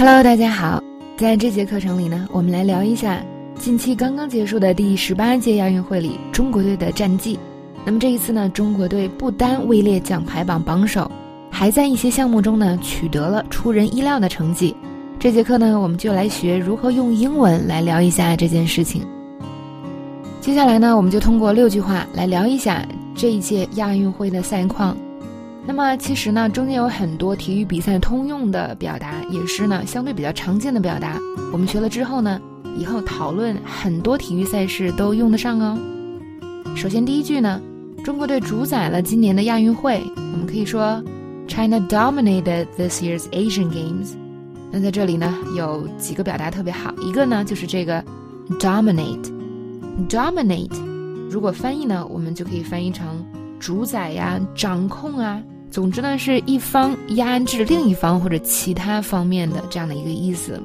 Hello，大家好，在这节课程里呢，我们来聊一下近期刚刚结束的第十八届亚运会里中国队的战绩。那么这一次呢，中国队不单位列奖牌榜榜首，还在一些项目中呢取得了出人意料的成绩。这节课呢，我们就来学如何用英文来聊一下这件事情。接下来呢，我们就通过六句话来聊一下这一届亚运会的赛况。那么其实呢，中间有很多体育比赛通用的表达，也是呢相对比较常见的表达。我们学了之后呢，以后讨论很多体育赛事都用得上哦。首先第一句呢，中国队主宰了今年的亚运会，我们可以说，China dominated this year's Asian Games。那在这里呢，有几个表达特别好，一个呢就是这个 dominate，dominate，如果翻译呢，我们就可以翻译成主宰呀、掌控啊。总之呢，是一方压制另一方或者其他方面的这样的一个意思。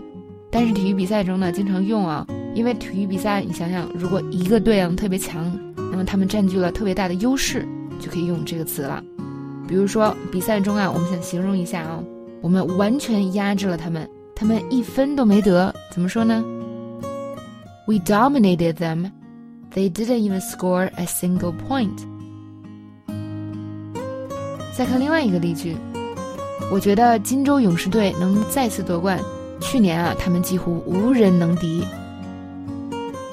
但是体育比赛中呢，经常用啊，因为体育比赛，你想想，如果一个队啊特别强，那么他们占据了特别大的优势，就可以用这个词了。比如说比赛中啊，我们想形容一下啊，我们完全压制了他们，他们一分都没得，怎么说呢？We dominated them. They didn't even score a single point. 再看另外一个例句，我觉得金州勇士队能再次夺冠。去年啊，他们几乎无人能敌。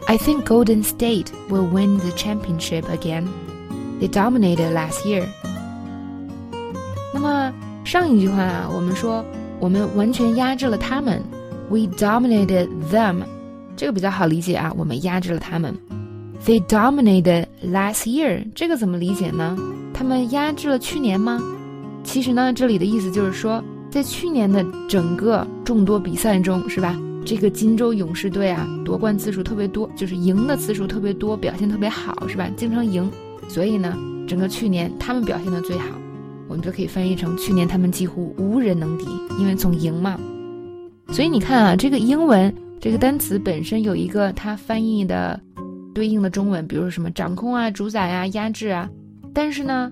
I think Golden State will win the championship again. They dominated last year. 那么上一句话啊，我们说我们完全压制了他们。We dominated them. 这个比较好理解啊，我们压制了他们。They dominated last year. 这个怎么理解呢？他们压制了去年吗？其实呢，这里的意思就是说，在去年的整个众多比赛中，是吧？这个金州勇士队啊，夺冠次数特别多，就是赢的次数特别多，表现特别好，是吧？经常赢，所以呢，整个去年他们表现的最好，我们就可以翻译成去年他们几乎无人能敌，因为总赢嘛。所以你看啊，这个英文这个单词本身有一个它翻译的对应的中文，比如说什么掌控啊、主宰啊、压制啊。但是呢，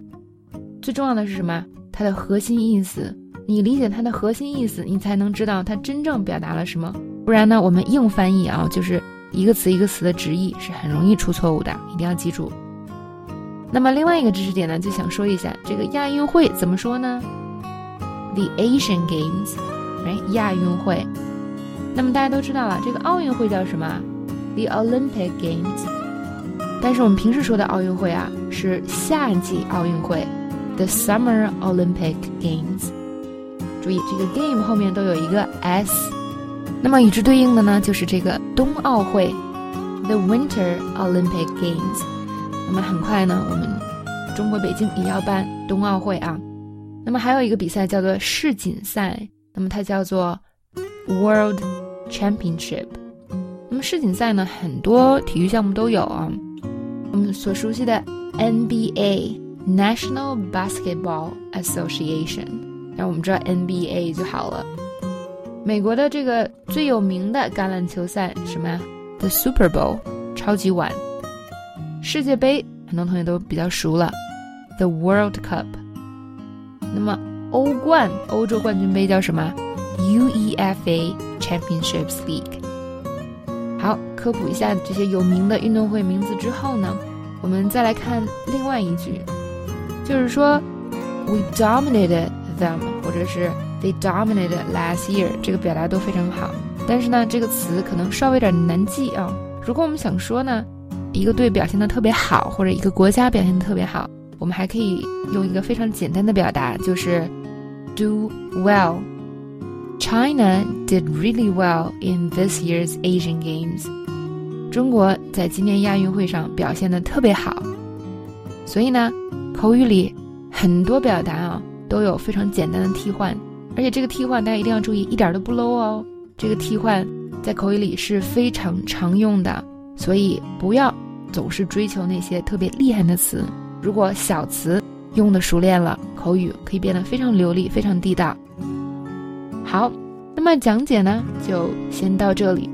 最重要的是什么？它的核心意思，你理解它的核心意思，你才能知道它真正表达了什么。不然呢，我们硬翻译啊，就是一个词一个词的直译，是很容易出错误的，一定要记住。那么另外一个知识点呢，就想说一下这个亚运会怎么说呢？The Asian Games，哎，亚运会。那么大家都知道了，这个奥运会叫什么？The Olympic Games。但是我们平时说的奥运会啊，是夏季奥运会，the Summer Olympic Games。注意这个 game 后面都有一个 s。那么与之对应的呢，就是这个冬奥会，the Winter Olympic Games。那么很快呢，我们中国北京也要办冬奥会啊。那么还有一个比赛叫做世锦赛，那么它叫做 World Championship。世锦赛呢，很多体育项目都有啊。我们所熟悉的 NBA National Basketball Association，那我们知道 NBA 就好了。美国的这个最有名的橄榄球赛什么呀？The Super Bowl，超级碗。世界杯很多同学都比较熟了，The World Cup。那么欧冠，欧洲冠军杯叫什么？UEFA Championships League。好，科普一下这些有名的运动会名字之后呢，我们再来看另外一句，就是说，we dominated them，或者是 they dominated last year，这个表达都非常好。但是呢，这个词可能稍微有点难记啊。如果我们想说呢，一个队表现的特别好，或者一个国家表现的特别好，我们还可以用一个非常简单的表达，就是 do well。China did really well in this year's Asian Games。中国在今年亚运会上表现的特别好，所以呢，口语里很多表达啊都有非常简单的替换，而且这个替换大家一定要注意，一点都不 low 哦。这个替换在口语里是非常常用的，所以不要总是追求那些特别厉害的词。如果小词用的熟练了，口语可以变得非常流利、非常地道。好，那么讲解呢，就先到这里。